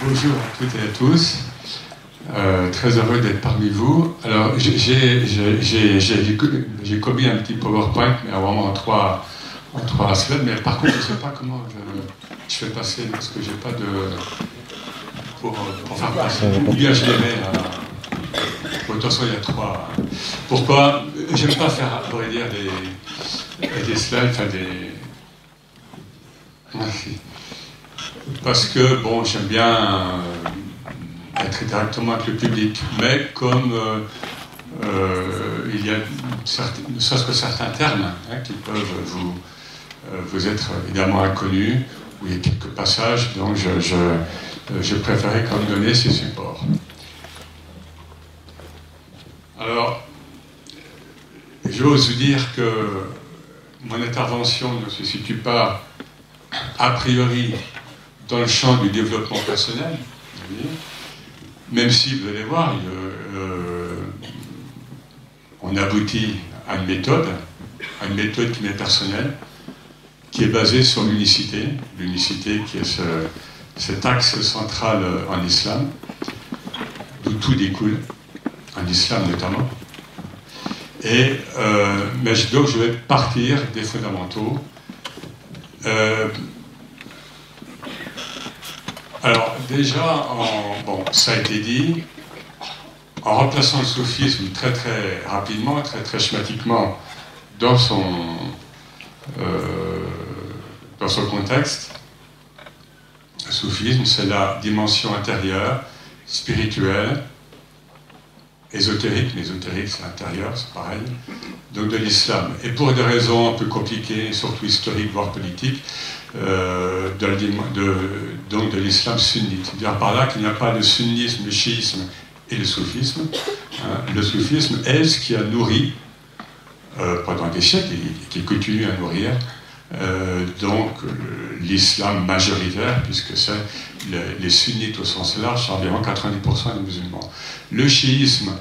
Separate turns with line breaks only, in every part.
Bonjour à toutes et à tous. Euh, très heureux d'être parmi vous. Alors, j'ai commis un petit PowerPoint, mais vraiment en trois, en trois slides. Mais par contre, je ne sais pas comment je, je, fais passer, parce que j'ai pas de. Pour, pour faire passer. Ou bien je les mets à. Bon, de toute façon, il y a trois. Pourquoi? J'aime pas faire, à vrai dire, des, des slides, enfin des. Merci parce que, bon, j'aime bien euh, être directement avec le public, mais comme euh, euh, il y a ne serait-ce que certains termes hein, qui peuvent vous, vous être évidemment inconnus, où il y a quelques passages, donc je, je, je préférais quand même donner ces supports. Alors, j'ose vous dire que mon intervention ne se situe pas a priori dans le champ du développement personnel, même si vous allez voir, euh, on aboutit à une méthode, à une méthode qui m'est personnelle, qui est basée sur l'unicité, l'unicité qui est cet axe central en islam, d'où tout découle, en islam notamment. Et, euh, mais donc je vais partir des fondamentaux. Euh, alors déjà, bon, ça a été dit, en remplaçant le soufisme très très rapidement, très très schématiquement dans son, euh, dans son contexte, le soufisme c'est la dimension intérieure, spirituelle, ésotérique, mais ésotérique c'est l'intérieur, c'est pareil, donc de l'islam. Et pour des raisons un peu compliquées, surtout historiques, voire politiques, euh, de, donc de l'islam sunnite. C'est-à-dire par là qu'il n'y a pas de sunnisme, le chiisme et le soufisme. Hein. Le soufisme est ce qui a nourri euh, pendant des siècles et qui continue à nourrir euh, donc l'islam majoritaire, puisque c'est les sunnites au sens large, c'est environ 90% des musulmans. Le chiisme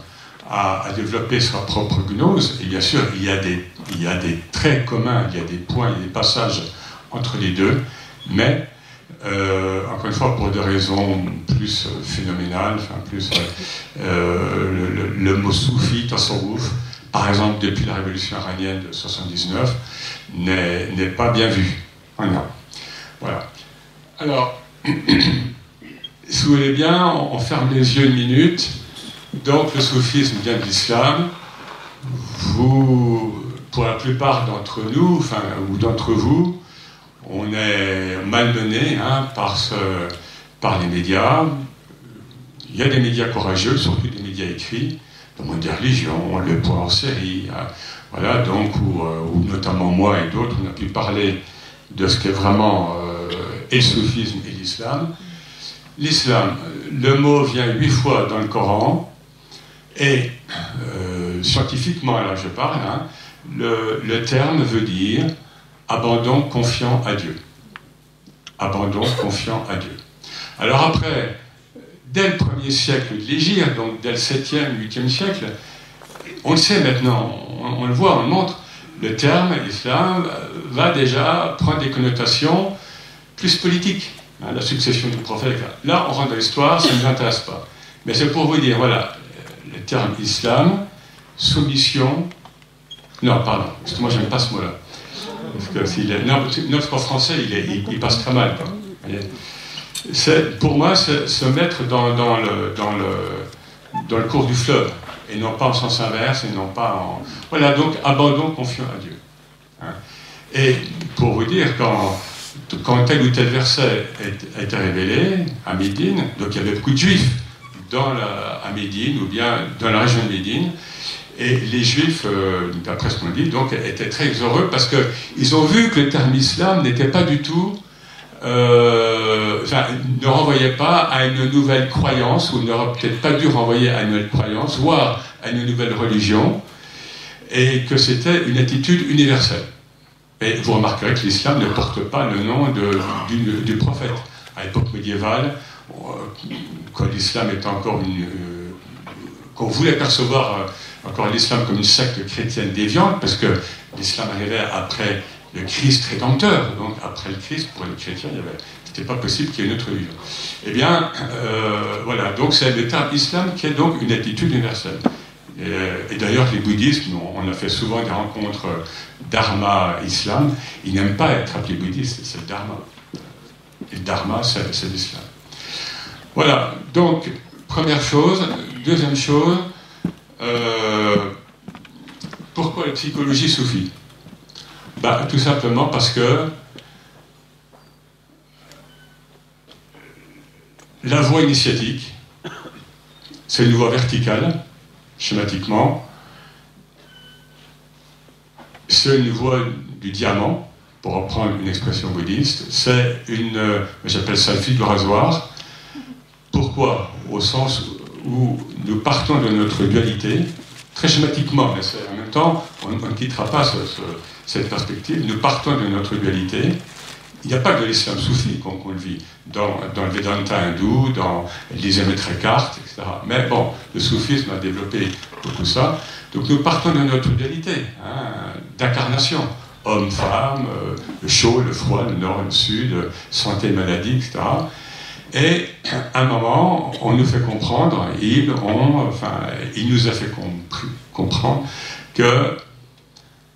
a, a, développé sa propre gnose, et bien sûr, il y, a des, il y a des traits communs, il y a des points, il y a des passages entre les deux, mais euh, encore une fois pour des raisons plus phénoménales, enfin plus euh, le, le, mot soufi, tasawwuf, par exemple depuis la révolution iranienne de 79, n'est pas bien vu. Voilà. voilà. Alors, si vous voulez bien, on ferme les yeux une minute. Donc le soufisme vient de l'islam. Vous, pour la plupart d'entre nous, enfin, ou d'entre vous, on est malmené hein, par, les médias. Il y a des médias courageux, surtout des médias écrits, le monde des religions, le point en série, hein. voilà, donc, euh, où, notamment moi et d'autres, on a pu parler de ce qu'est vraiment euh, et le soufisme et l'islam. L'islam, le mot vient huit fois dans le Coran, et euh, scientifiquement, là je parle, hein, le terme veut dire abandon confiant à Dieu. Abandon confiant à Dieu. Alors après, dès le premier siècle de l'Égypte, donc dès le 7e, 8e siècle, on le sait maintenant, on, le voit, on le montre, le terme islam va déjà prendre des connotations plus politiques. Hein, la succession du prophète. Là, on rentre dans l'histoire, ça ne nous intéresse pas. Mais c'est pour vous dire, voilà, le terme islam, soumission. Non, pardon, moi, je n'aime pas ce mot-là. Parce que notre français, il, passe très mal. Pour moi, c'est se mettre dans, le, cours du fleuve, et non pas en sens inverse, et non pas en... Voilà, donc abandon confiant à Dieu. Hein. Et pour vous dire, quand, quand tel ou tel verset a été révélé à Médine, donc il y avait beaucoup de juifs dans la, à Médine, ou bien dans la région de Médine, et les Juifs, euh, d'après ce qu'on dit, donc, étaient très heureux parce qu'ils ont vu que le terme islam n'était pas du tout, euh, ne renvoyait pas à une nouvelle croyance, ou n'aurait peut-être pas dû renvoyer à une nouvelle croyance, voire à une nouvelle religion, et que c'était une attitude universelle. Et vous remarquerez que l'islam ne porte pas le nom de, du, prophète. À l'époque médiévale, euh, quand l'islam était encore une. qu'on voulait percevoir encore l'islam comme une secte chrétienne déviante, parce que l'islam arrivait après le Christ rédempteur. Donc après le Christ, pour les chrétiens, il y pas possible qu'il y ait une autre religion. Eh bien, euh, voilà, donc c'est terme islam qui est donc une attitude universelle. Et, d'ailleurs, les bouddhistes, on a fait souvent des rencontres dharma islam, ils n'aiment pas être appelés bouddhistes, c'est le dharma. Et le dharma, c'est l'islam. Voilà, donc, première chose. Deuxième chose, euh, pourquoi la psychologie soufie bah, Tout simplement parce que la voie initiatique, c'est une voie verticale, schématiquement. C'est une voie du diamant, pour reprendre une expression bouddhiste. C'est une, j'appelle ça le fil de rasoir. Pourquoi? Au sens où nous partons de notre dualité, très schématiquement, mais en même temps, on ne quittera pas cette perspective, nous partons de notre dualité. Il n'y a pas que de l'islam soufi qu'on le vit, dans, le Vedanta hindou, dans l'Isamitra carte, etc. Mais bon, le soufisme a développé tout ça. Donc nous partons de notre dualité, hein, d'incarnation. Homme, femme, euh, le chaud, le froid, le nord, le sud, santé, maladie, etc. Et à un moment, on nous fait comprendre, il, nous a fait comprendre que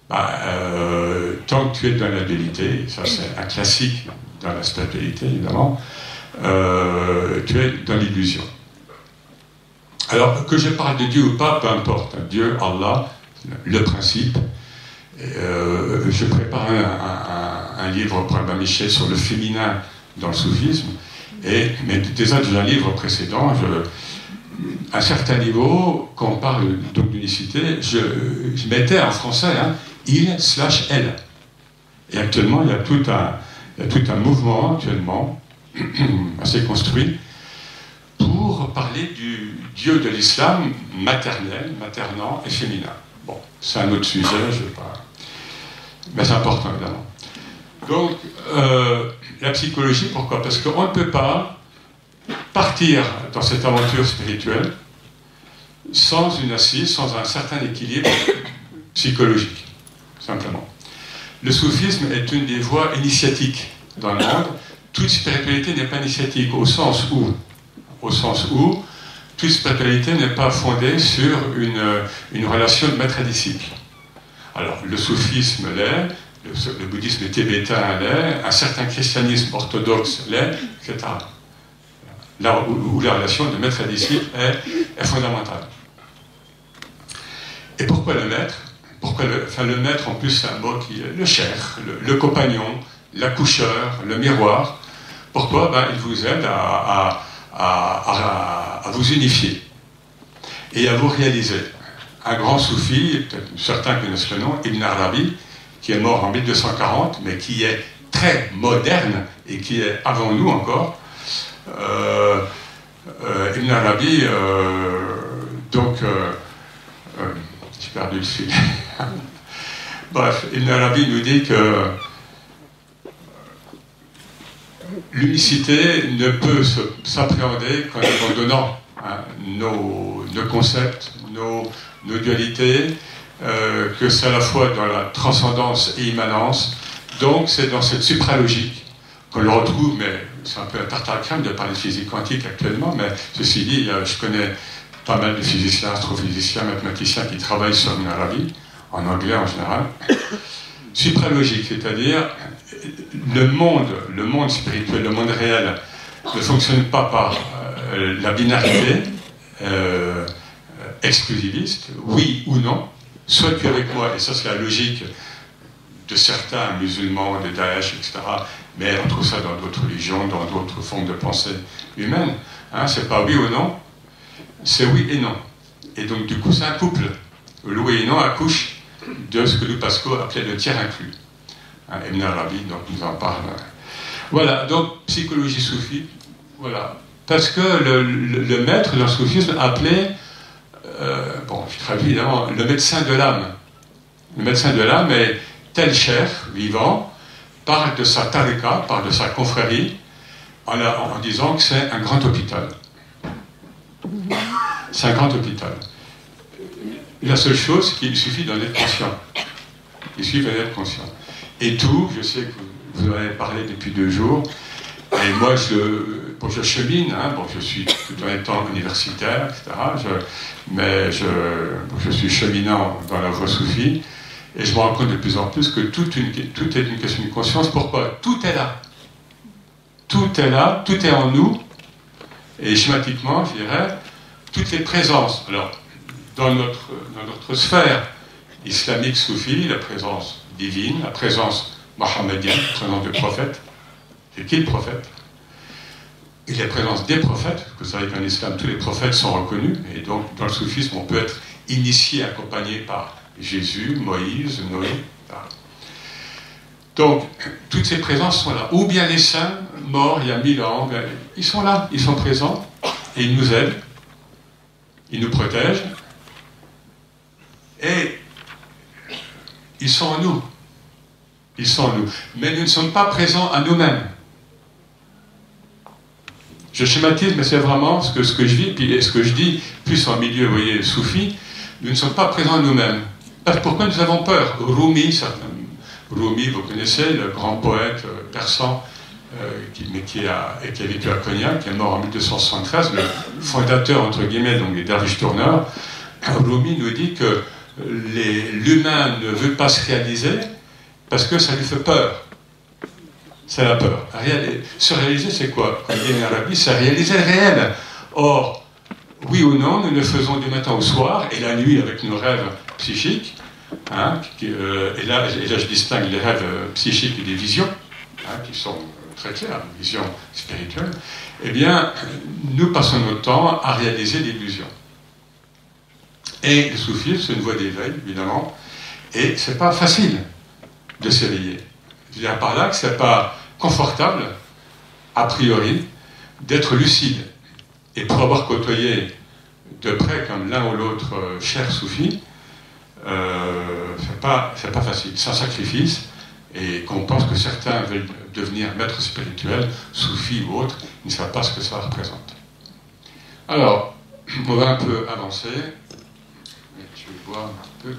bah, euh, tant que tu es dans la dualité, ça c'est un classique dans la spiritualité évidemment, euh, tu es dans l'illusion. Alors que je parle de Dieu ou pas, peu importe, Dieu, Allah, le principe. Euh, je prépare un, livre pour Abba Michel sur le féminin dans le soufisme. Et, mais déjà dans un livre précédent, à un certain niveau, quand on parle d'unicité, je, je, mettais en français hein, il slash elle. Et actuellement, il y a tout un, mouvement actuellement assez construit pour parler du Dieu de l'islam maternel, maternant et féminin. Bon, c'est un autre sujet, je ne pas. Mais c'est important évidemment. Donc, euh, la psychologie, pourquoi? Parce qu'on ne peut pas partir dans cette aventure spirituelle sans une assise, sans un certain équilibre psychologique, simplement. Le soufisme est une des voies initiatiques dans le monde. Toute spiritualité n'est pas initiatique au sens où, au sens où toute spiritualité n'est pas fondée sur une, une relation de maître et disciple. Alors, le soufisme l'est, le, bouddhisme tibétain l'est, un certain christianisme orthodoxe l'est, etc. Là où, la relation de maître et disciple est, fondamentale. Et pourquoi le maître? Pourquoi le, enfin, le maître, en plus, c'est un mot qui est le cher, le, compagnon, l'accoucheur, le miroir. Pourquoi? Ben, Il vous aide à, vous unifier et à vous réaliser. Un grand soufi, peut-être certains connaissent le nom, Ibn Arabi, qui est mort en 1240, mais qui est très moderne et qui est avant nous encore. Euh, euh, Ibn Arabi, euh, donc, j'ai perdu le fil. Bref, Ibn Arabi nous dit que l'unicité ne peut s'appréhender qu'en abandonnant hein, nos, concepts, nos, dualités, euh, que c'est à la fois dans la transcendance et immanence. Donc c'est dans cette supralogique qu'on le retrouve, mais c'est un peu un tartare crème de parler de physique quantique actuellement, mais ceci dit, je connais pas mal de physiciens, astrophysiciens, mathématiciens qui travaillent sur Arabi, en anglais en général. Supralogique, c'est-à-dire le monde, le monde spirituel, le monde réel ne fonctionne pas par euh, la binarité euh, exclusiviste, oui ou non. Soit tu es avec moi, et ça c'est la logique de certains musulmans, de Daesh, etc. Mais on trouve ça dans d'autres religions, dans d'autres formes de pensée humaine. Hein, c'est pas oui ou non, c'est oui et non. Et donc, du coup, c'est un couple. Le oui et non accouche de ce que Louis Pasco appelait le tiers inclus. Hein, Ibn Arabi, donc, nous en parle. Voilà, donc, psychologie soufie, voilà. Parce que le, maître dans le soufisme appelait, bon, je traduis évidemment, le médecin de l'âme. Le médecin de l'âme est tel cher, vivant, parle de sa tarika, parle de sa confrérie, en, en disant que c'est un grand hôpital. C'est un grand hôpital. La seule chose, qu'il suffit d'en être conscient. Il suffit d'en être conscient. Et tout, je sais que vous en avez parlé depuis deux jours, Et moi, je, je chemine, hein, bon, je suis tout en étant universitaire, etc. mais je, suis cheminant dans la voie soufie. Et je me rends compte de plus en plus que tout, est une question de conscience. Pourquoi? Tout est là. Tout est là, tout est en nous. Et schématiquement, je dirais, toutes les présences. Alors, dans notre, dans notre sphère islamique soufie, la présence divine, la présence mohammedienne, la présence du prophète. C'est qui le prophète? Et la présence des prophètes, vous savez qu'en islam, tous les prophètes sont reconnus, et donc dans le soufisme, on peut être initié, accompagné par Jésus, Moïse, Noé. Donc, toutes ces présences sont là. Ou bien les saints, morts il y a mille ans, ils sont là, ils sont présents, et ils nous aident, ils nous protègent, et ils sont en nous. Ils sont en nous. Mais nous ne sommes pas présents à nous-mêmes. Je schématise, mais c'est vraiment ce que, ce que je vis, puis ce que je dis, plus en milieu, vous voyez, soufi, nous ne sommes pas présents nous-mêmes. Pourquoi nous avons peur? Rumi, Rumi, vous connaissez, le grand poète euh, persan, euh, qui a, qui a vécu à Cognac, qui est mort en 1273, le fondateur, entre guillemets, donc des derviches tourneurs, Rumi nous dit que l'humain ne veut pas se réaliser parce que ça lui fait peur. C'est la peur. Se réaliser, c'est quoi est en Arabie, c'est réaliser réel. Or, oui ou non, nous le faisons du matin au soir, et la nuit avec nos rêves psychiques. Hein, euh, et, là, et, là, je distingue les rêves euh, psychiques et des visions, hein, qui sont très claires, visions spirituelles. Eh bien, nous passons notre temps à réaliser l'illusion. Et le soufisme, c'est une voie d'éveil, évidemment, et c'est pas facile de s'éveiller. Je veux dire par là que c'est pas confortable, a priori, d'être lucide. Et pour avoir côtoyé de près, comme l'un ou l'autre euh, cher soufi, euh, c'est pas, facile. C'est un sacrifice, et qu'on pense que certains veulent devenir maîtres spirituels, soufis ou autres, ils ne savent pas ce que ça représente. Alors, on va un peu avancer voir un peu.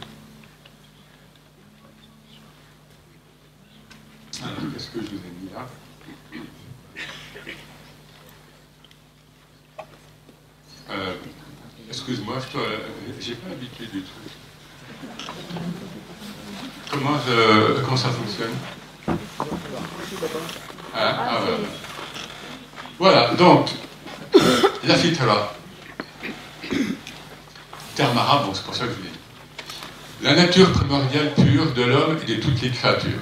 Alors, qu'est-ce que je vous ai mis là euh, Excuse-moi, je n'ai pas l'habitude du truc. Comment, comment ça fonctionne ah, ah, voilà. voilà, donc, la fitra. Terme arabe, bon, c'est pour ça que je dis la nature primordiale pure de l'homme et de toutes les créatures.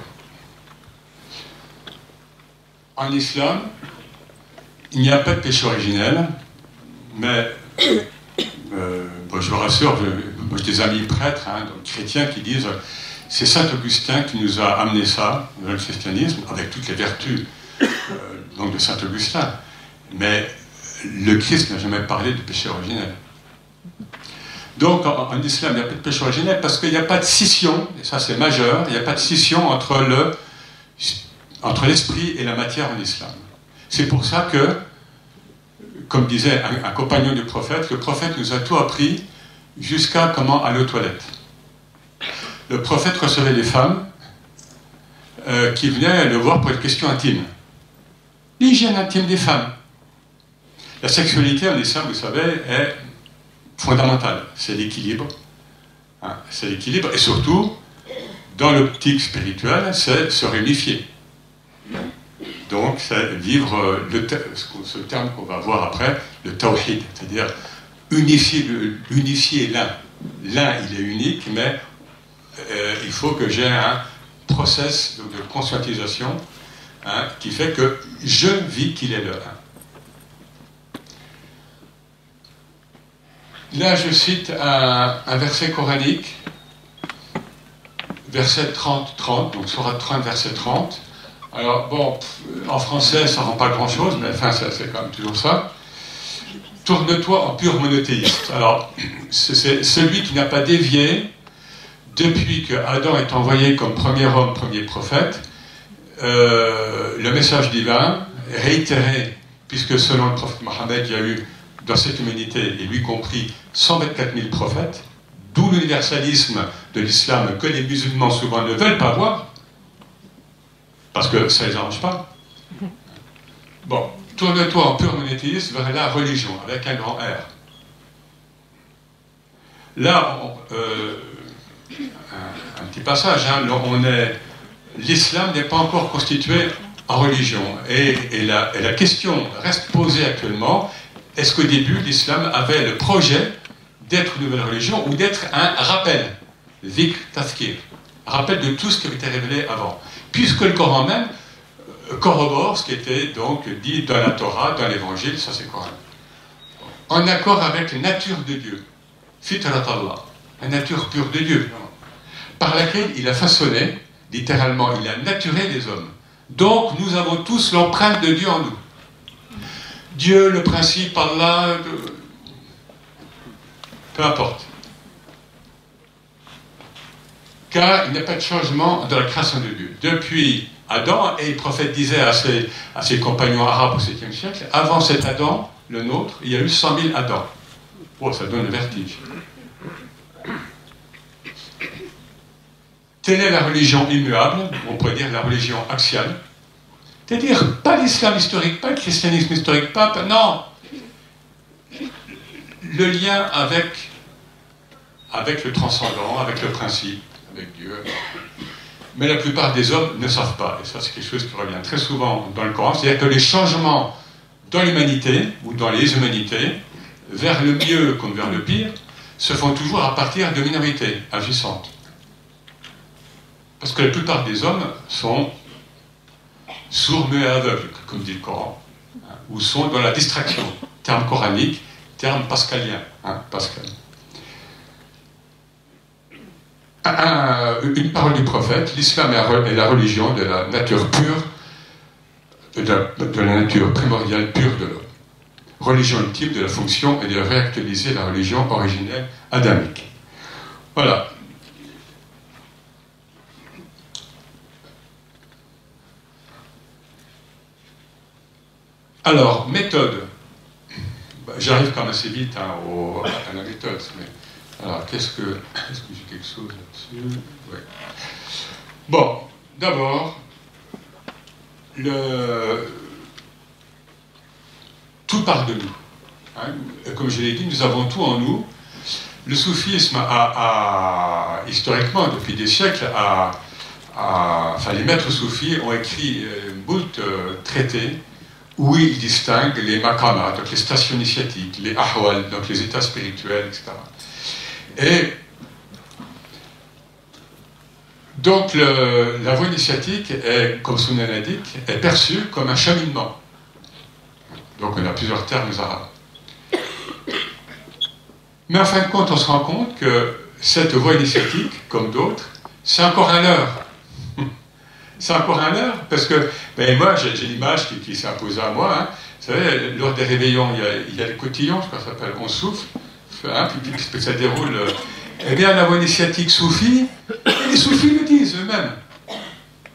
En islam, il n'y a pas de péché originel, mais euh, je vous rassure, j'ai des amis prêtres, hein, chrétiens, qui disent c'est Saint Augustin qui nous a amené ça dans le christianisme, avec toutes les vertus euh, donc de Saint Augustin. Mais le Christ n'a jamais parlé de péché originel. Donc en, islam, il n'y a pas de péché originel parce qu'il n'y a pas de scission, et ça c'est majeur, il n'y a pas de scission entre, le, entre l'esprit et la matière en islam. C'est pour ça que, comme disait un, compagnon du prophète, le prophète nous a tout appris jusqu'à comment aller aux toilettes. Le prophète recevait des femmes euh, qui venaient le voir pour une question intime. L'hygiène intime des femmes. La sexualité en islam, vous savez, est fondamentale, c'est l'équilibre. Hein, c'est l'équilibre, et surtout, dans l'optique spirituelle, c'est se réunifier. Donc, c'est vivre le ce terme qu'on va voir après, le tawhid, c'est-à-dire unifier, l'un. L'un, il est unique, mais euh, il faut que j'ai un process de, conscientisation hein, qui fait que je vis qu'il est le un. Là, je cite un, verset coranique, verset 30-30, donc Surat 30, verset 30. Alors, bon, en français, ça ne rend pas grand-chose, mais enfin, c'est quand même toujours ça. Tourne-toi en pur monothéiste. Alors, c'est celui qui n'a pas dévié depuis que Adam est envoyé comme premier homme, premier prophète, euh, le message divin réitéré, puisque selon le prophète Mohammed, il y a eu dans cette humanité, et lui compris, 124 000 prophètes, d'où l'universalisme de l'islam que les musulmans souvent ne veulent pas voir, parce que ça ne les arrange pas. Bon, tourne-toi en pur monothéisme vers la religion, avec un grand R. Là, euh, un, petit passage, hein, on est, l'islam n'est pas encore constitué en religion. Et, la, question reste posée actuellement, est-ce qu'au début, l'islam avait le projet d'être une nouvelle religion ou d'être un rappel, zik tafkir, rappel de tout ce qui avait été révélé avant? Puisque le Coran même euh, corrobore ce qui était donc dit dans la Torah, dans l'Évangile, ça c'est Coran. En accord avec la nature de Dieu, Allah, la nature pure de Dieu, par laquelle il a façonné, littéralement, il a naturé les hommes. Donc nous avons tous l'empreinte de Dieu en nous. Dieu, le principe, Allah, peu importe. Car il n'y a pas de changement dans la création de Dieu. Depuis Adam, et le prophète disait à ses, à ses compagnons arabes au 7e siècle, avant cet Adam, le nôtre, il y a eu 100 000 Adam. Oh, ça donne le vertige. Telle est la religion immuable, on pourrait dire la religion axiale. C'est-à-dire, pas l'islam historique, pas le christianisme historique, pas. Non Le lien avec, avec le transcendant, avec le principe, avec Dieu. Mais la plupart des hommes ne savent pas, et ça c'est quelque chose qui revient très souvent dans le Coran, c'est-à-dire que les changements dans l'humanité, ou dans les humanités, vers le mieux comme vers le pire, se font toujours à partir de minorités agissantes. Parce que la plupart des hommes sont sourds, muets et aveugles, comme dit le Coran, hein, ou sont dans la distraction, terme coranique, terme pascalien. Hein, Pascal. Une parole du prophète, l'islam est la religion de la nature pure, de la, nature primordiale pure de l'homme. Religion ultime de la fonction et de réactualiser la religion originelle adamique. Voilà. Alors, méthode. Bah, j'arrive quand même assez vite hein, à la méthode. Alors, qu'est-ce que. Est-ce que j'ai quelque chose là-dessus? Bon, d'abord, tout part de nous. Hein. Comme je l'ai dit, nous avons tout en nous. Le soufisme a, historiquement, depuis des siècles, a, enfin, les maîtres soufis ont écrit euh, moult euh, traités où il distingue les makamas, donc les stations initiatiques, les ahwal, donc les états spirituels, etc. Et donc la voie initiatique, est, comme nom l'indique, est perçue comme un cheminement. Donc on a plusieurs termes arabes. Mais en fin de compte, on se rend compte que cette voie initiatique, comme d'autres, c'est encore un leurre c'est encore un heure, parce que ben, moi, j'ai l'image qui, s'est imposée à moi. Hein. Vous savez, lors des réveillons, il y a, le cotillon, je crois que ça s'appelle, on souffle, hein, puis, ça déroule. Eh bien, la voie initiatique soufie, les soufis le disent eux-mêmes.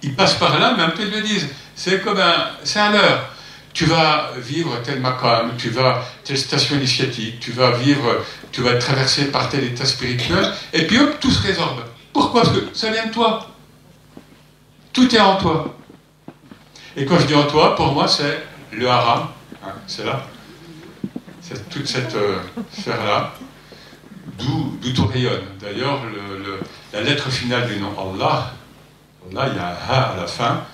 Ils passent par là, mais un peu ils le disent. C'est comme un, c'est un leurre. Tu vas vivre tel makam, tu vas telle station initiatique, tu vas vivre, tu vas être traversé par tel état spirituel, et puis hop, tout se résorbe. Pourquoi? Parce que ça vient de toi. Tout est en toi. Et quand je dis en toi, pour moi, c'est le haram. Hein, c'est là. Toute cette euh, sphère-là. D'où tout rayonne. D'ailleurs, la lettre finale du nom Allah, Allah, il y a un ha à la fin,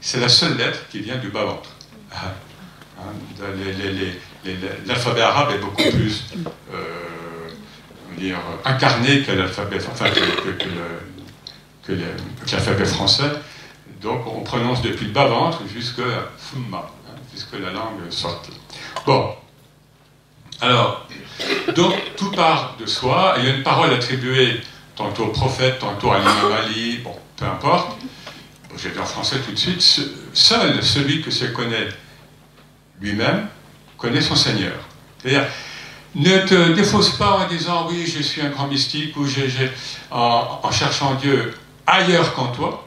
c'est la seule lettre qui vient du bas-ventre. Hein, l'alphabet arabe est beaucoup plus euh, incarné que l'alphabet français. Donc on prononce depuis le bas-ventre jusqu'à fumma, hein, jusque la langue sorte. Bon. Alors, donc tout part de soi. Il y a une parole attribuée tantôt au prophète, tantôt à l'imam Ali, bon, peu importe. J'ai dit en français tout de suite. Seul celui que se connaît lui-même connaît son Seigneur. C'est-à-dire, ne te défausse pas en disant oui, je suis un grand mystique ou en cherchant Dieu ailleurs qu'en toi.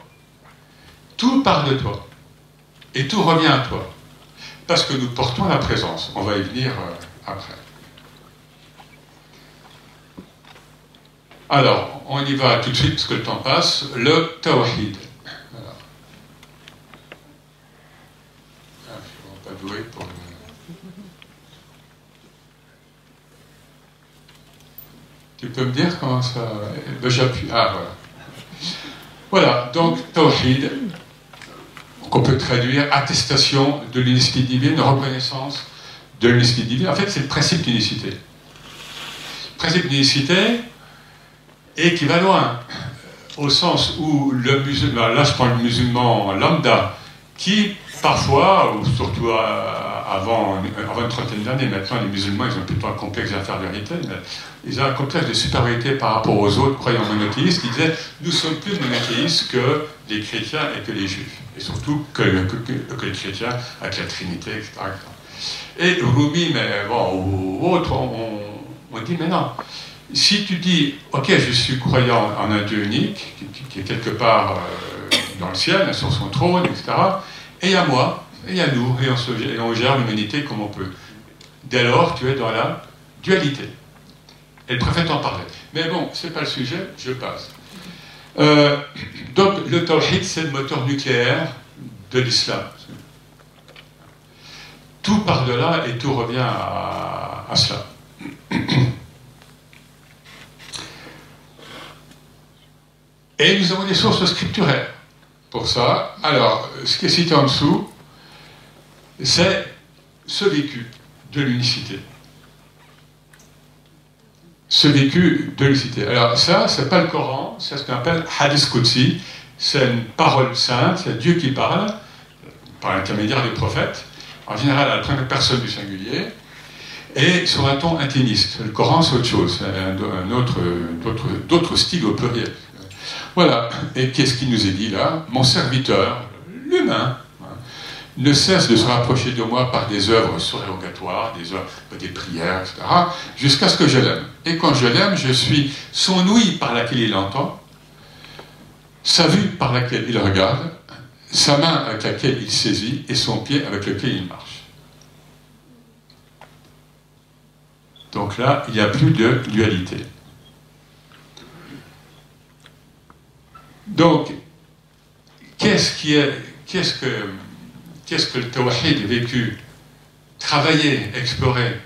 Tout part de toi. Et tout revient à toi. Parce que nous portons la présence. On va y venir euh, après. Alors, on y va tout de suite parce que le temps passe. Le tawhid. Ah. Tu peux me dire comment ça. J'appuie. Ah, voilà. Voilà, donc Tawhid, qu'on peut traduire attestation de l'unicité divine, reconnaissance de l'unicité divine. En fait, c'est le principe d'unicité. Le principe d'unicité, et qui va loin, au sens où le musulman, là je prends le musulman lambda, qui parfois, ou surtout avant, avant une trentaine d'années, maintenant les musulmans ils ont plutôt un complexe d'infériorité, ils ont un complexe de supériorité par rapport aux autres croyants monothéistes qui disaient nous sommes plus monothéistes que les chrétiens et que les juifs, et surtout que, les chrétiens avec la Trinité, etc. Et Rumi, mais bon, ou autres, on, on dit mais non, si tu dis, ok, je suis croyant en un Dieu unique, qui, est quelque part euh, dans le ciel, sur son trône, etc., et à moi, et à nous, et on, gère l'humanité comme on peut. Dès lors, tu es dans la dualité. Elle préfère t'en parler. Mais bon, c'est pas le sujet, je passe. Euh, donc, le tawhid, c'est le moteur nucléaire de l'islam. Tout part de là et tout revient à cela. Et nous avons des sources scripturaires pour ça. Alors, ce qui est cité en dessous, c'est ce vécu de l'unicité. Ce vécu de l'unicité. Alors ça, c'est pas le Coran, c'est ce qu'on appelle Hadith Qudsi. C'est une parole sainte, c'est Dieu qui parle, par l'intermédiaire des prophètes, en général à la première personne du singulier, et sur un ton intimiste? Le Coran, c'est autre chose, c'est un, autre, d'autres styles au pluriel. Voilà. Et qu'est-ce qu'il nous est dit là? Mon serviteur, l'humain, hein, ne cesse de se rapprocher de moi par des œuvres surrogatoires, des œuvres, des prières, etc., jusqu'à ce que je l'aime. Et quand je l'aime, je suis son ouïe par laquelle il entend, sa vue par laquelle il regarde, sa main avec laquelle il saisit et son pied avec lequel il marche. Donc là, il n'y a plus de dualité. Donc, qu'est-ce que, qu'est-ce que le tawhid vécu, travaillé, exploré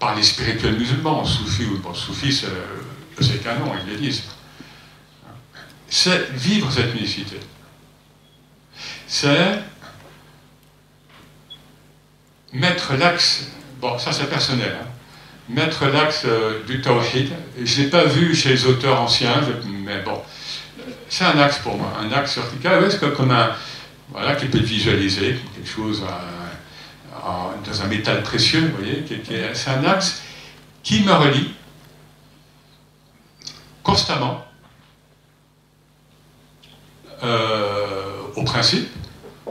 par les spirituels musulmans, soufis ou bon, soufis, c'est qu'un nom, ils le disent. C'est vivre cette unicité. C'est mettre l'axe, bon, ça c'est personnel, hein, mettre l'axe euh, du tawhid. Je ne l'ai pas vu chez les auteurs anciens, mais bon, c'est un axe pour moi, un axe vertical, c'est comme un, voilà, qui peut être visualisé comme quelque chose dans un métal précieux, vous voyez, c'est un axe qui me relie constamment euh, au principe,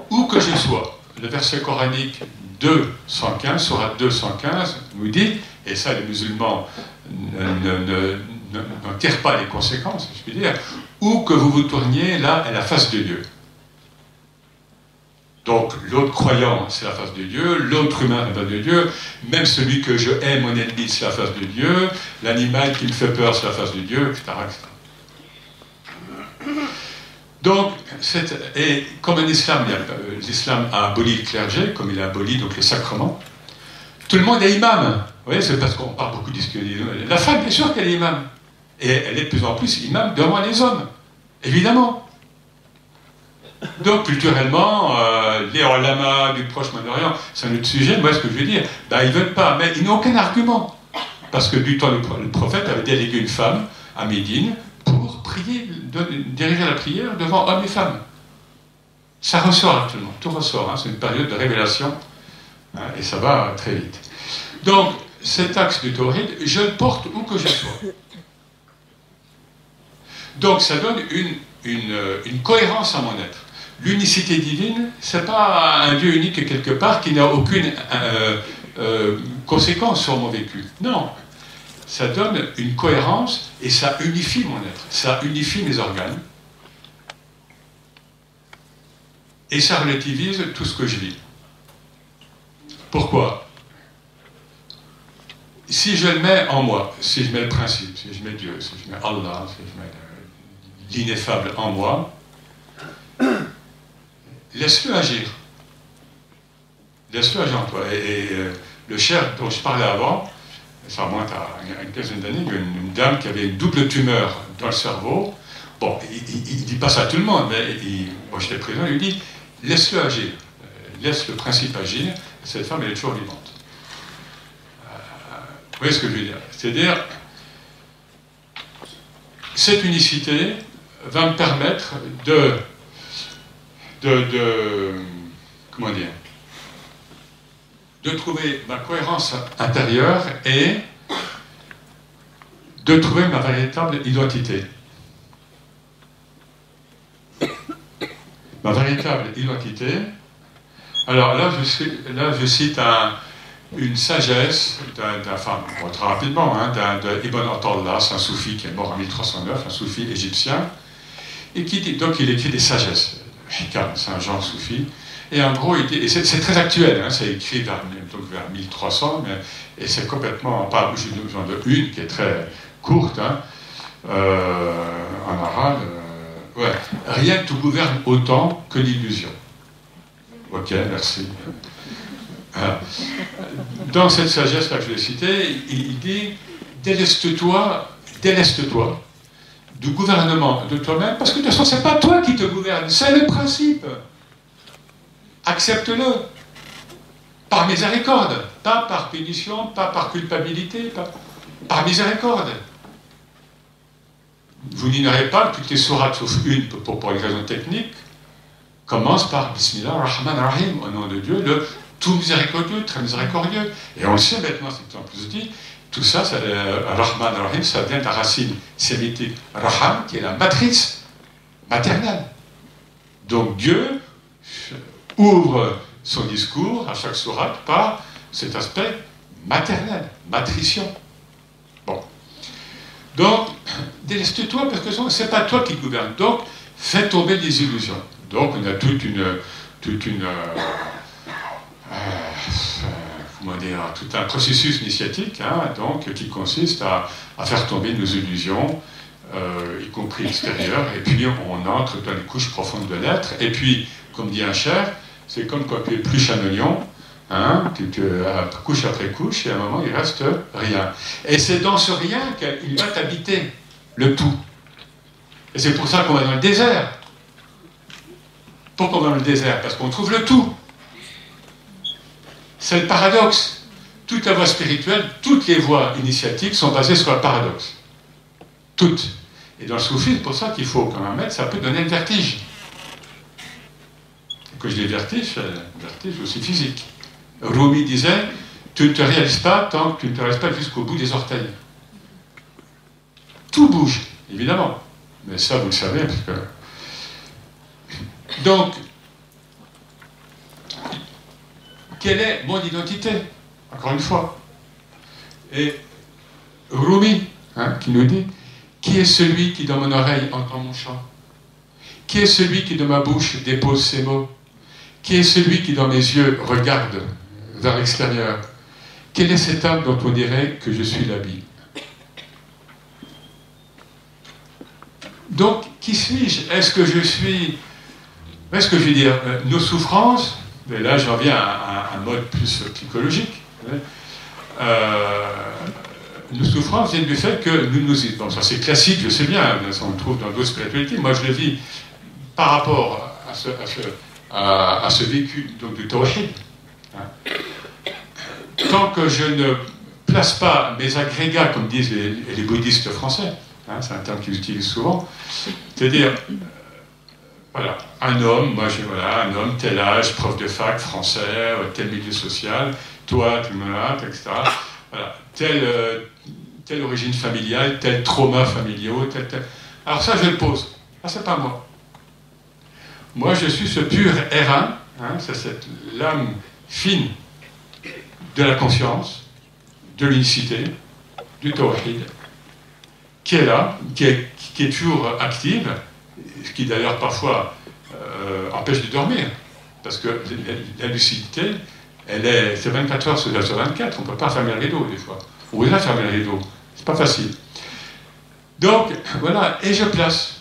où que je sois. Le verset coranique 215 sera 215 nous dit, et ça les musulmans ne n'en tire pas les conséquences, je puis dire, ou que vous vous tourniez, là, à la face de Dieu. Donc, l'autre croyant, c'est la face de Dieu, l'autre humain, c'est la face de Dieu, même celui que je hais, mon ennemi, c'est la face de Dieu, l'animal qui me fait peur, c'est la face de Dieu, etc. Donc, et comme en islam, euh, l'islam a aboli le clergé, comme il a aboli donc les sacrements, tout le monde est imam. Vous voyez, c'est parce qu'on parle beaucoup d'islam. La femme, bien sûr qu'elle est imam. Et elle est de plus en plus imam devant les hommes, évidemment. Donc, culturellement, euh, les olamas du proche Moyen-Orient, c'est un autre sujet. Moi, ce que je veux dire, ben, ils ne veulent pas, mais ils n'ont aucun argument. Parce que du temps, le prophète avait délégué une femme à Médine pour prier, diriger la prière devant hommes et femmes. Ça ressort actuellement, tout ressort. Hein. c'est une période de révélation hein, et ça va très vite. Donc, cet axe du taurid, je le porte où que je sois. Donc ça donne euh, une, cohérence à mon être. L'unicité divine, c'est pas un Dieu unique quelque part qui n'a aucune euh, euh, conséquence sur mon vécu. Non. Ça donne une cohérence et ça unifie mon être. Ça unifie mes organes. Et ça relativise tout ce que je vis. Pourquoi? Si je le mets en moi, si je mets le principe, si je mets Dieu, si je mets Allah, si je mets l'ineffable en moi, laisse-le agir. laisse-le agir en toi. Et, euh, le cher dont je parlais avant, ça remonte à une quinzaine d'années, a une, dame qui avait une double tumeur dans le cerveau. Bon, il ne dit pas ça à tout le monde, mais moi j'étais présent, il lui dit laisse-le agir, euh, laisse le principe agir, cette femme elle est toujours vivante. Euh, vous voyez ce que je veux dire? C'est-à-dire, cette unicité va me permettre de, de, de comment dire, de trouver ma cohérence intérieure et de trouver ma véritable identité. Ma véritable identité. Alors là, je, là, je cite une sagesse d'un, enfin, très rapidement, hein, d'un, Ibn Atallas, un soufi qui est mort en 1309, un soufi égyptien, et donc il écrit des sagesses, c'est un genre soufi, et en gros, c'est très actuel, hein, c'est écrit vers, vers 1300, mais, et c'est complètement, pas besoin de une qui est très courte, hein, euh, en arabe, euh, rien ne gouverne autant que l'illusion. Ok, merci. Dans cette sagesse-là que je l'ai citée, il dit déleste-toi, déleste-toi du gouvernement de toi-même, parce que de toute façon, c'est pas toi qui te gouverne, c'est le principe accepte-le. Par miséricorde, pas par punition, pas par culpabilité, par miséricorde. Vous n'ignorez pas que toutes les sourates, sauf une pour, pour, une raison technique, commencent par Bismillah Rahman Rahim, au nom de Dieu, le tout miséricordieux, très miséricordieux. Et on le sait maintenant, c'est en plus dit, tout ça, ça euh, Rahman Rahim, ça vient de la racine sémitique Raham, qui est la matrice maternelle. Donc Dieu ouvre son discours à chaque sourate par cet aspect maternel, matricion. Bon. Donc, déleste-toi parce que ce n'est pas toi qui gouverne. Donc, fais tomber des illusions. Donc, on a toute une. Toute une euh, euh, dire, tout un processus initiatique hein, donc, qui consiste à, faire tomber nos illusions, euh, y compris extérieures, et puis on entre dans les couches profondes de l'être, et puis, comme dit un cher, c'est comme quand tu épluches un oignon, hein, tu, couche après couche, et à un moment, il reste rien. Et c'est dans ce rien qu'il va t'habiter, le tout. Et c'est pour ça qu'on va dans le désert. Pourquoi on va dans le désert? Parce qu'on trouve le tout. C'est le paradoxe. Toute la voie spirituelle, toutes les voies initiatiques sont basées sur le paradoxe. Toutes. Et dans le soufisme, pour ça qu'il faut quand même mettre, ça peut donner le vertige que je dis vertige, vertige aussi physique. Rumi disait Tu ne te réalises pas tant que tu ne te réalises pas jusqu'au bout des orteils. Tout bouge, évidemment. Mais ça, vous le savez, parce que. Donc, quelle est mon identité? Encore une fois. Et Rumi, hein, qui nous dit Qui est celui qui dans mon oreille entend mon chant? Qui est celui qui de ma bouche dépose ses mots? Qui est celui qui, dans mes yeux, regarde vers l'extérieur? Quel est cet âme dont on dirait que je suis l'habit? Donc, qui suis-je? Est-ce que je suis. Est-ce que je veux dire euh, Nos souffrances, mais là j'en viens à, un mode plus psychologique. Hein, euh, nos souffrances viennent du fait que nous nous. Bon, ça c'est classique, je sais bien, on le trouve dans d'autres spiritualités. Moi je le vis par rapport à ce, vécu donc, du tawhid. Hein. Tant que je ne place pas mes agrégats, comme disent les, bouddhistes français, hein, c'est un terme qu'ils utilisent souvent, c'est-à-dire, voilà, un homme, moi je, voilà, un homme, tel âge, prof de fac, français, tel milieu social, toi, tu me etc. Voilà, telle, euh, telle origine familiale, tel trauma familiaux, tel, tel. Alors ça, je le pose. Ah, c'est pas moi. Moi, je suis ce pur R1, hein, c'est cette lame fine de la conscience, de l'unicité, du tawhid, qui est là, qui est, qui est toujours active, ce qui d'ailleurs parfois euh, empêche de dormir, parce que la lucidité, elle est, c'est 24 heures sur 24, on ne peut pas fermer le rideau des fois. On voudrait fermer le rideau, c'est pas facile. Donc, voilà, et je place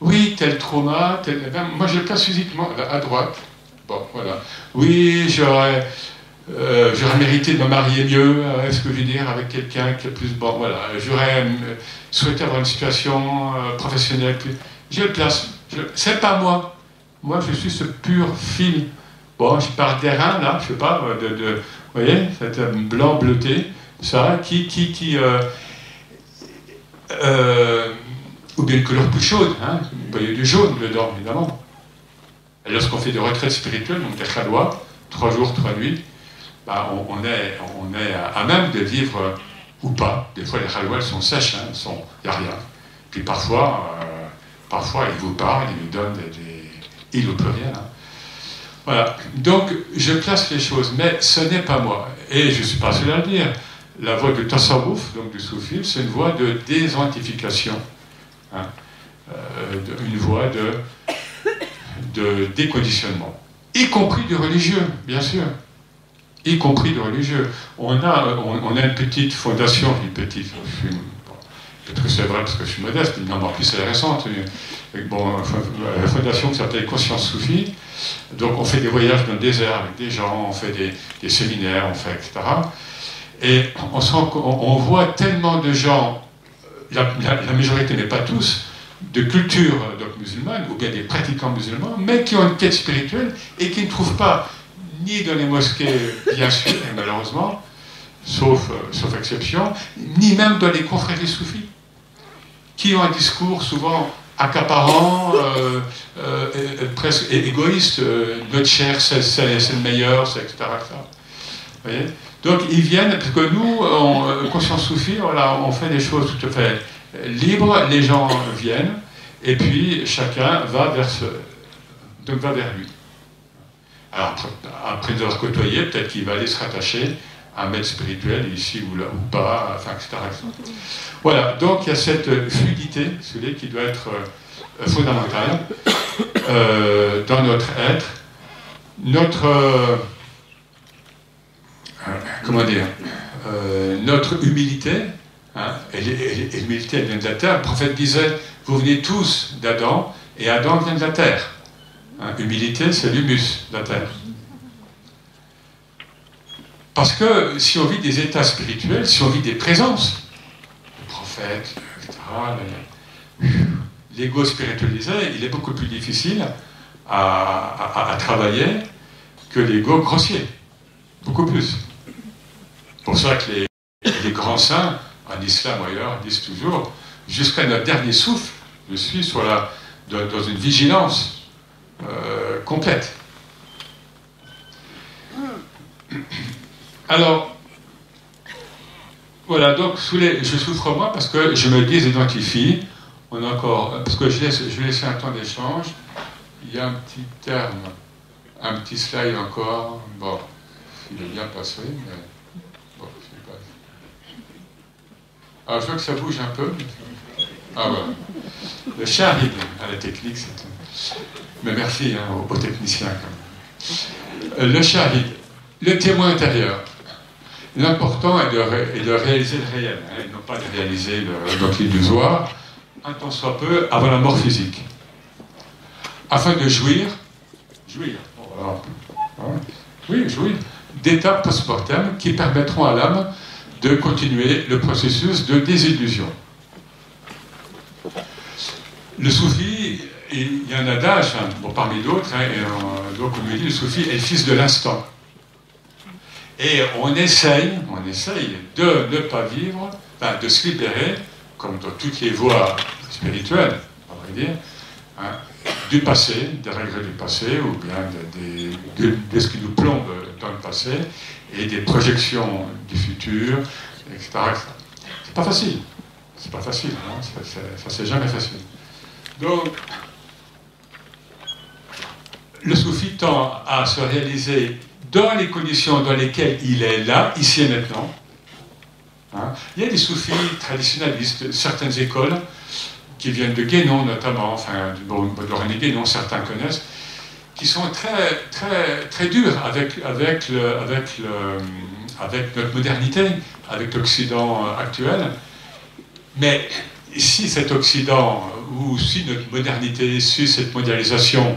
oui, tel trauma, tel... Eh ben, moi je place physiquement à droite, Bon, voilà. Oui, j'aurais, euh, j'aurais mérité de me marier mieux, euh, est-ce que je veux dire, avec quelqu'un qui est plus bon. Voilà. J'aurais souhaité avoir une situation professionnelle plus. Je le place. C'est pas moi. Moi, je suis ce pur fil. Bon, je pars d'airain, là, je sais pas, de, de vous voyez, cet blanc bleuté, ça, qui, qui, qui ou bien une couleur plus chaude, hein, y a du jaune dedans, évidemment. Et lorsqu'on fait des retraites spirituelles, donc des trois jours, trois nuits, on, est, à même de vivre euh, ou pas. Des fois, les khalwa, sont sèches, il hein, n'y a rien. Puis parfois, euh, parfois, ils vous parlent, ils vous donnent des... ils ne peut rien. Hein. Voilà. Donc, je place les choses, mais ce n'est pas moi. Et je ne suis pas seul à le dire. La voie du tasawwuf, donc du soufisme, c'est une voie de désidentification Hein, euh, une voie de, de déconditionnement, y compris du religieux, bien sûr, y compris du religieux. On a, on, a une petite fondation, une petite, peut-être que c'est vrai parce que je suis modeste, mais non, plus elle est récente. Bon, la fondation qui s'appelle Conscience Soufie. Donc on fait des voyages dans le désert avec des gens, on fait des, séminaires, on fait etc. Et on, on voit tellement de gens la, majorité, mais pas tous, de culture donc, musulmane, ou bien des pratiquants musulmans, mais qui ont une quête spirituelle et qui ne trouvent pas, ni dans les mosquées, bien sûr, et malheureusement, sauf, euh, sauf exception, ni même dans les confréries soufis, qui ont un discours souvent accaparant, euh, euh, presque égoïste, notre chair c'est le meilleur, etc. Donc ils viennent, parce que nous, euh, Conscience Soufie, on fait des choses tout à fait libres, les gens viennent, et puis chacun va vers, donc va vers lui. Alors nous avoir côtoyé, peut-être qu'il va aller se rattacher à un maître spirituel ici ou là ou pas, enfin, etc., Voilà, donc il y a cette fluidité, celui qui doit être euh, fondamentale euh, dans notre être. Notre comment dire, euh, notre humilité, hein, et, l'humilité vient de la terre. Le prophète disait, vous venez tous d'Adam, et Adam vient de la terre. Humilité, c'est l'humus de la terre. Parce que si on vit des états spirituels, si on vit des présences, le prophète, etc., l'ego spiritualisé, il est beaucoup plus difficile à travailler que l'ego grossier. Beaucoup plus pour ça que les, grands saints, en islam ou ailleurs, disent toujours, jusqu'à notre dernier souffle, je suis sur la, dans une vigilance euh, complète. Alors, voilà, donc je souffre moi parce que je me désidentifie. On a encore, parce que je, laisse, je vais laisser un temps d'échange. Il y a un petit terme, un petit slide encore. Bon, il est bien passé, mais. Alors, ah, je vois que ça bouge un peu. Ah voilà. Le charide à la technique, c'est Mais merci hein, aux, techniciens. Euh, le charide, le témoin intérieur. L'important est, de, réaliser le réel, hein, et non pas de réaliser le donc illusoire, un temps soit peu avant la mort physique. Afin de jouir, jouir, hein, oui, jouir, d'étapes post-mortem qui permettront à l'âme de continuer le processus de désillusion. Le soufi, il y a un adage, hein, parmi d'autres, hein, donc on dit le soufi est le fils de l'instant. Et on essaye, on essaye de ne pas vivre, de se libérer, comme dans toutes les voies spirituelles, on va dire, hein, du passé, des regrets du passé, ou bien de, de, ce qui nous plombe dans le passé, et des projections du futur, etc. C'est pas facile. C'est pas facile. Hein. Ça, c'est jamais facile. Donc, le soufi tend à se réaliser dans les conditions dans lesquelles il est là, ici et maintenant. Hein? Il y a des soufis traditionnalistes, certaines écoles, qui viennent de Guénon notamment, enfin, de René Guénon, certains connaissent, qui sont très, très, très durs avec, avec, avec, avec notre modernité, avec l'Occident actuel. Mais si cet Occident, ou si notre modernité, si cette mondialisation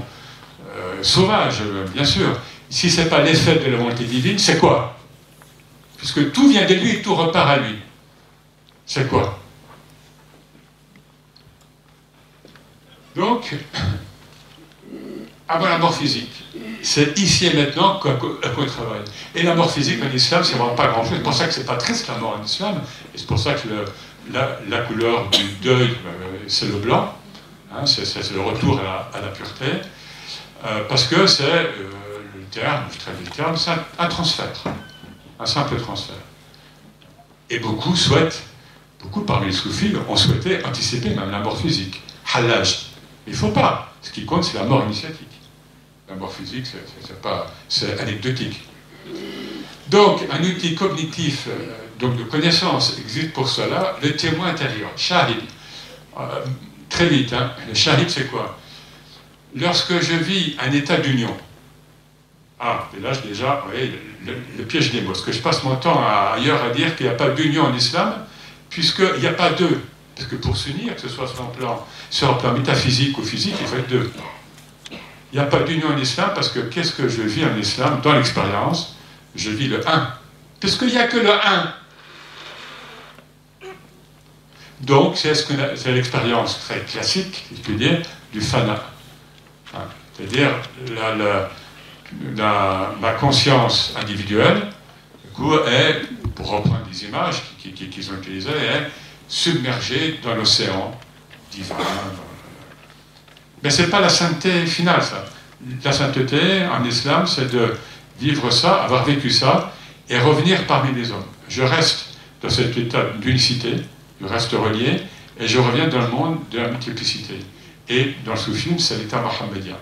sauvage, bien sûr. Si ce n'est pas l'effet de la volonté divine, c'est quoi? Puisque tout vient de lui et tout repart à lui. C'est quoi? Donc, avoir la mort physique, c'est ici et maintenant qu'on travaille. Et la mort physique en islam, c'est vraiment pas grand-chose. C'est pour ça que c'est pas triste la mort en islam. Et c'est pour ça que la, couleur du deuil, euh, c'est le blanc. Hein, c'est le retour à la, pureté. Euh, parce que c'est, euh, le terme, je traduis le terme, c'est un, transfert. Un simple transfert. Et beaucoup souhaitent, beaucoup parmi les soufis ont souhaité anticiper même la mort physique. Halaj. Il ne faut pas. Ce qui compte, c'est la mort initiatique. La mort physique, c'est anecdotique. Donc, un outil cognitif, euh, donc de connaissance, existe pour cela, le témoin intérieur, shahid. Très vite, hein. le shahid, c'est quoi? Lorsque je vis un état d'union, ah, et là, déjà, vous voyez, le, piège des mots. Parce que je passe mon temps ailleurs à dire qu'il n'y a pas d'union en islam, puisqu'il n'y a pas deux. Parce que pour s'unir, que ce soit sur un plan, sur un plan métaphysique ou physique, il faut être deux. Il n'y a pas d'union en islam parce que qu'est-ce que je vis en islam Dans l'expérience, je vis le 1. Parce qu'il n'y a que le 1. Donc, c'est l'expérience très classique, si je puis dire, du fana. C'est-à-dire ma conscience individuelle, est, pour reprendre des images qu'ils ont utilisées, est submergée dans l'océan divin, mais ce n'est pas la sainteté finale, ça. La sainteté en islam, c'est de vivre ça, avoir vécu ça, et revenir parmi les hommes. Je reste dans cet état d'unicité, je reste relié, et je reviens dans le monde de la multiplicité. Et dans le soufisme, c'est l'état mohammedien.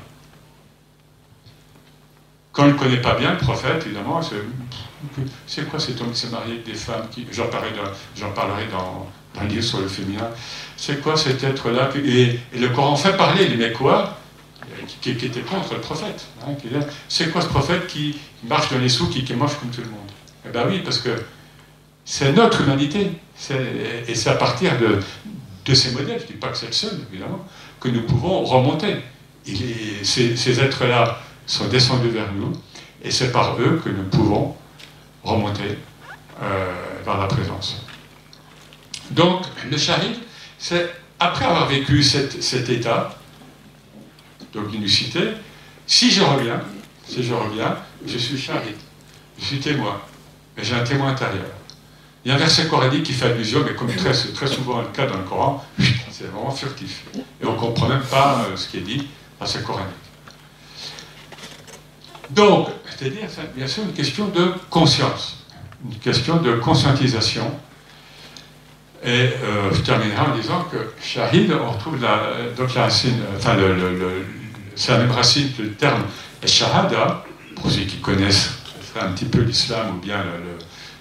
Quand on ne connaît pas bien le prophète, évidemment, c'est quoi cet homme qui s'est marié avec des femmes J'en parlerai dans, un livre sur le féminin c'est quoi cet être-là et, le Coran fait parler, il met quoi qui, était contre le prophète. Hein, c'est quoi ce prophète qui marche dans les sous, qui, qui mange comme tout le monde? Eh bien oui, parce que c'est notre humanité. Et c'est à partir de ces modèles, je ne dis pas que c'est le seul, évidemment, que nous pouvons remonter. ces, êtres-là sont descendus vers nous, et c'est par eux que nous pouvons remonter euh, vers la présence. Donc, le shahid, c'est après avoir vécu cet état, donc d'unicité, si je reviens, si je reviens, je suis charité, je suis témoin, mais j'ai un témoin intérieur. Il y a un verset coranique qui fait allusion, mais comme très, très souvent le cas dans le Coran, c'est vraiment furtif. Et on ne comprend même pas euh, ce qui est dit dans ce coranique. Donc, c'est-à-dire, c'est bien sûr une question de conscience, une question de conscientisation et euh, je terminerai en disant que shahid, on retrouve la, donc la racine, enfin, le, c'est la même racine que le terme shahada, pour ceux qui connaissent un petit peu l'islam ou bien,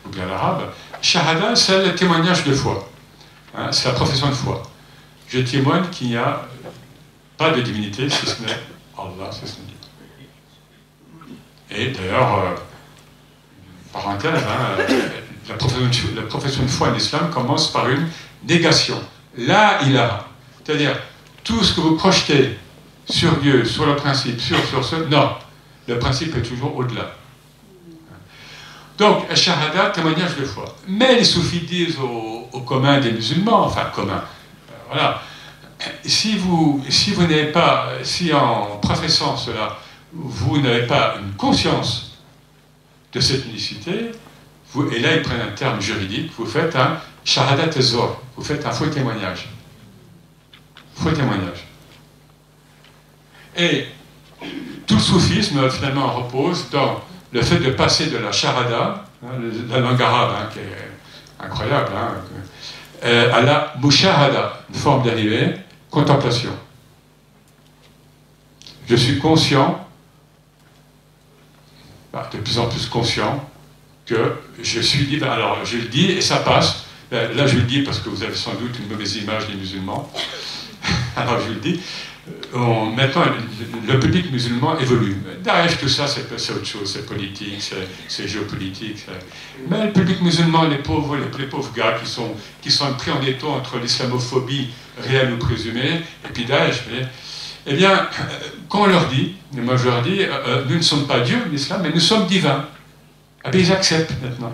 ou bien l'arabe. Shahada, c'est le témoignage de foi. Hein, c'est la profession de foi. Je témoigne qu'il n'y a pas de divinité si ce n'est Allah, si ce n'est Et d'ailleurs, euh, parenthèse, hein, la profession, de foi en islam commence par une négation. Là, il a. C'est-à-dire, tout ce que vous projetez sur Dieu, sur le principe, sur, sur ce, non. Le principe est toujours au-delà. Donc, shahada, témoignage de foi. Mais les soufis disent au, commun des musulmans, enfin commun, euh, voilà, si vous, si vous n'avez pas, si en professant cela, vous n'avez pas une conscience de cette unicité, et là ils prennent un terme juridique, vous faites un shahadat zor, vous faites un faux témoignage. Faux témoignage. Et tout le soufisme finalement repose dans le fait de passer de la charada, hein, la langue arabe hein, qui est incroyable, hein, euh, à la mushahada, une forme dérivée, contemplation. Je suis conscient, bah, de plus en plus conscient, que je suis dit, alors je le dis et ça passe. Ben, là, je le dis parce que vous avez sans doute une mauvaise image des musulmans. alors je le dis. Euh, maintenant, le, public musulman évolue. Daesh, tout ça, c'est autre chose, c'est politique, c'est géopolitique. Mais le public musulman, les pauvres, les, pauvres gars qui sont, qui sont pris en étau entre l'islamophobie réelle ou présumée, et puis Daesh, Eh bien, quand on leur dit, et moi je leur dis, nous ne sommes pas Dieu, l'islam, mais nous sommes divins. Eh bien, ils acceptent maintenant.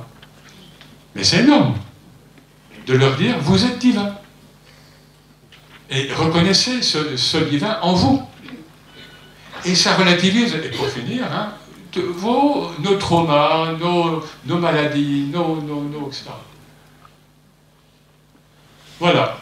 Mais c'est énorme de leur dire, vous êtes divin. Et reconnaissez ce, divin en vous. Et ça relativise, et pour finir, hein, vos, nos traumas, nos, nos maladies, nos, nos, nos, etc. Voilà.